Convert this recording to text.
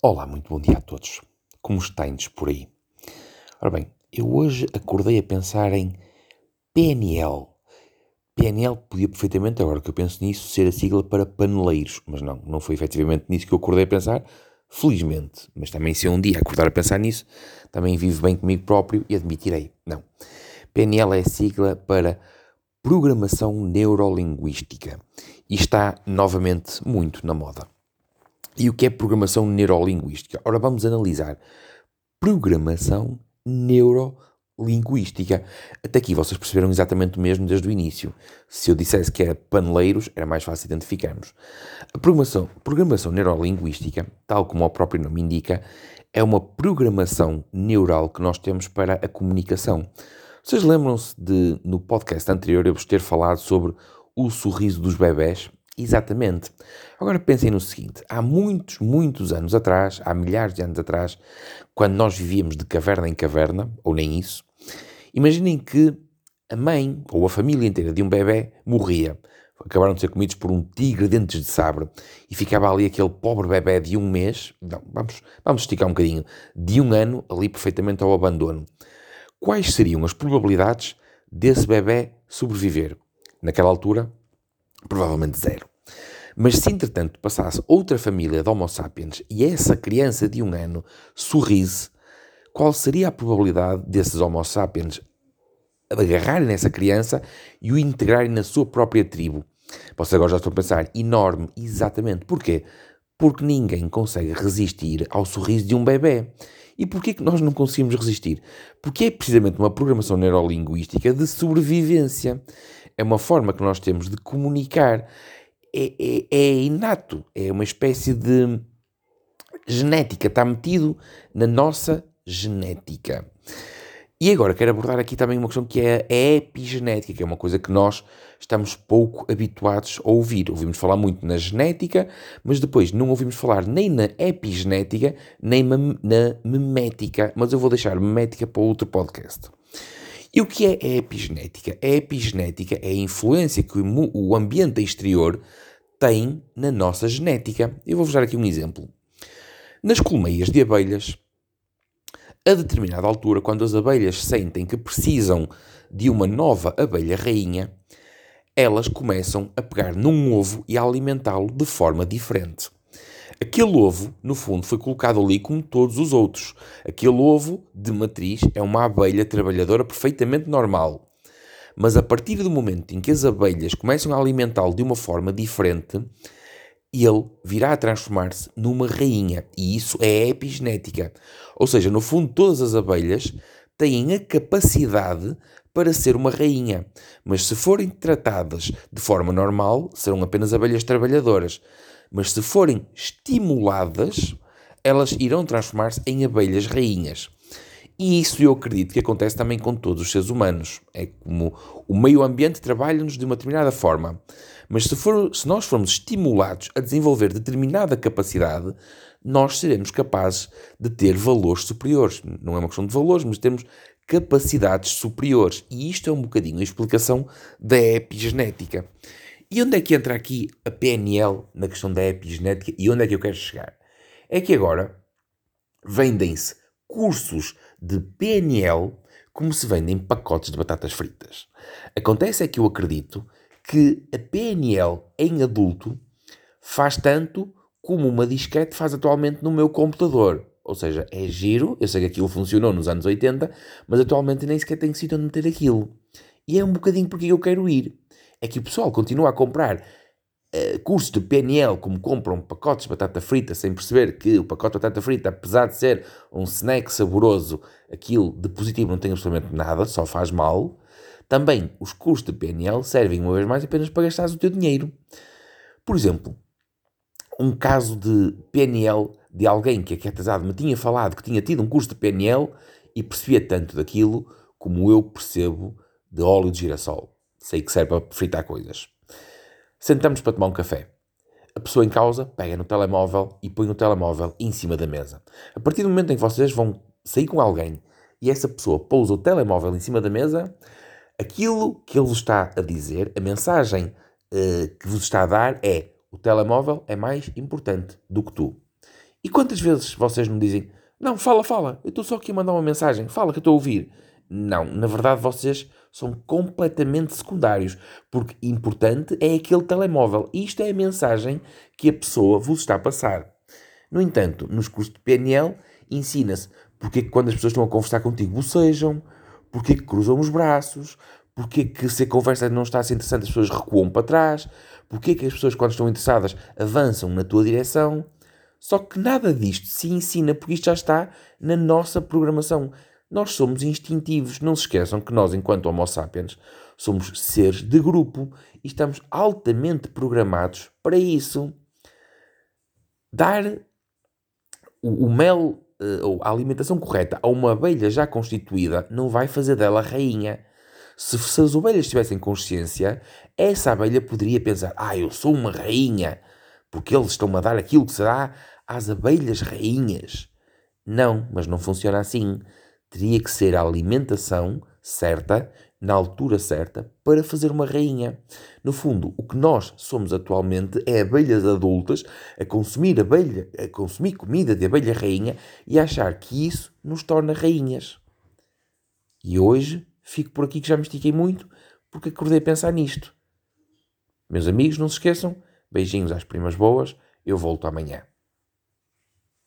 Olá, muito bom dia a todos. Como estáis por aí? Ora bem, eu hoje acordei a pensar em PNL. PNL podia perfeitamente, agora que eu penso nisso, ser a sigla para paneleiros, mas não, não foi efetivamente nisso que eu acordei a pensar, felizmente. Mas também se eu um dia acordar a pensar nisso, também vivo bem comigo próprio e admitirei. Não. PNL é a sigla para Programação Neurolinguística e está novamente muito na moda. E o que é programação neurolinguística? Ora, vamos analisar programação neurolinguística. Até aqui vocês perceberam exatamente o mesmo desde o início. Se eu dissesse que era paneleiros, era mais fácil identificarmos. A programação, programação neurolinguística, tal como o próprio nome indica, é uma programação neural que nós temos para a comunicação. Vocês lembram-se de, no podcast anterior, eu vos ter falado sobre o sorriso dos bebés? Exatamente. Agora pensem no seguinte: há muitos, muitos anos atrás, há milhares de anos atrás, quando nós vivíamos de caverna em caverna, ou nem isso, imaginem que a mãe ou a família inteira de um bebê morria. Acabaram de ser comidos por um tigre dentes de sabre e ficava ali aquele pobre bebê de um mês, não, vamos, vamos esticar um bocadinho, de um ano ali perfeitamente ao abandono. Quais seriam as probabilidades desse bebê sobreviver? Naquela altura, Provavelmente zero. Mas se entretanto passasse outra família de Homo sapiens e essa criança de um ano sorrisse, qual seria a probabilidade desses Homo sapiens agarrarem nessa criança e o integrarem na sua própria tribo? Vocês agora já estão a pensar, enorme, exatamente. Porquê? Porque ninguém consegue resistir ao sorriso de um bebê. E porquê que nós não conseguimos resistir? Porque é precisamente uma programação neurolinguística de sobrevivência. É uma forma que nós temos de comunicar. É, é, é inato, é uma espécie de genética, está metido na nossa genética. E agora quero abordar aqui também uma questão que é a epigenética, que é uma coisa que nós estamos pouco habituados a ouvir. Ouvimos falar muito na genética, mas depois não ouvimos falar nem na epigenética, nem na memética. Mas eu vou deixar memética para outro podcast. E o que é a epigenética? A epigenética é a influência que o ambiente exterior tem na nossa genética. Eu vou-vos dar aqui um exemplo. Nas colmeias de abelhas, a determinada altura, quando as abelhas sentem que precisam de uma nova abelha rainha, elas começam a pegar num ovo e a alimentá-lo de forma diferente. Aquele ovo, no fundo, foi colocado ali como todos os outros. Aquele ovo de matriz é uma abelha trabalhadora perfeitamente normal. Mas a partir do momento em que as abelhas começam a alimentá-lo de uma forma diferente, ele virá a transformar-se numa rainha. E isso é epigenética. Ou seja, no fundo, todas as abelhas têm a capacidade para ser uma rainha. Mas se forem tratadas de forma normal, serão apenas abelhas trabalhadoras. Mas se forem estimuladas, elas irão transformar-se em abelhas rainhas. E isso eu acredito que acontece também com todos os seres humanos. É como o meio ambiente trabalha-nos de uma determinada forma. Mas se, for, se nós formos estimulados a desenvolver determinada capacidade, nós seremos capazes de ter valores superiores. Não é uma questão de valores, mas temos capacidades superiores. E isto é um bocadinho a explicação da epigenética. E onde é que entra aqui a PNL na questão da epigenética e onde é que eu quero chegar? É que agora vendem-se cursos de PNL como se vendem pacotes de batatas fritas. Acontece é que eu acredito que a PNL em adulto faz tanto como uma disquete faz atualmente no meu computador. Ou seja, é giro, eu sei que aquilo funcionou nos anos 80, mas atualmente nem sequer tenho sítio onde meter aquilo. E é um bocadinho porque eu quero ir. É que o pessoal continua a comprar uh, cursos de PNL como compram pacotes de batata frita sem perceber que o pacote de batata frita, apesar de ser um snack saboroso, aquilo de positivo não tem absolutamente nada, só faz mal. Também os cursos de PNL servem uma vez mais apenas para gastares o teu dinheiro. Por exemplo, um caso de PNL de alguém que aqui atrasado me tinha falado que tinha tido um curso de PNL e percebia tanto daquilo como eu percebo de óleo de girassol. Sei que serve para fritar coisas. Sentamos para tomar um café. A pessoa em causa pega no telemóvel e põe o telemóvel em cima da mesa. A partir do momento em que vocês vão sair com alguém e essa pessoa pousa o telemóvel em cima da mesa, aquilo que ele vos está a dizer, a mensagem uh, que vos está a dar é: o telemóvel é mais importante do que tu. E quantas vezes vocês me dizem: Não, fala, fala, eu estou só aqui a mandar uma mensagem, fala que eu estou a ouvir. Não, na verdade vocês são completamente secundários, porque importante é aquele telemóvel. Isto é a mensagem que a pessoa vos está a passar. No entanto, nos cursos de PNL ensina-se porque que quando as pessoas estão a conversar contigo bocejam, porque que cruzam os braços, porque que se a conversa não está a ser interessante as pessoas recuam para trás, porque que as pessoas quando estão interessadas avançam na tua direção. Só que nada disto se ensina porque isto já está na nossa programação. Nós somos instintivos. Não se esqueçam que nós, enquanto Homo sapiens, somos seres de grupo e estamos altamente programados para isso. Dar o, o mel eh, ou a alimentação correta a uma abelha já constituída não vai fazer dela rainha. Se, se as ovelhas tivessem consciência, essa abelha poderia pensar: Ah, eu sou uma rainha, porque eles estão-me a dar aquilo que se dá às abelhas rainhas. Não, mas não funciona assim teria que ser a alimentação certa, na altura certa, para fazer uma rainha. No fundo, o que nós somos atualmente é abelhas adultas a consumir abelha, a consumir comida de abelha rainha e achar que isso nos torna rainhas. E hoje fico por aqui que já me estiquei muito porque acordei a pensar nisto. Meus amigos, não se esqueçam, beijinhos às primas boas, eu volto amanhã.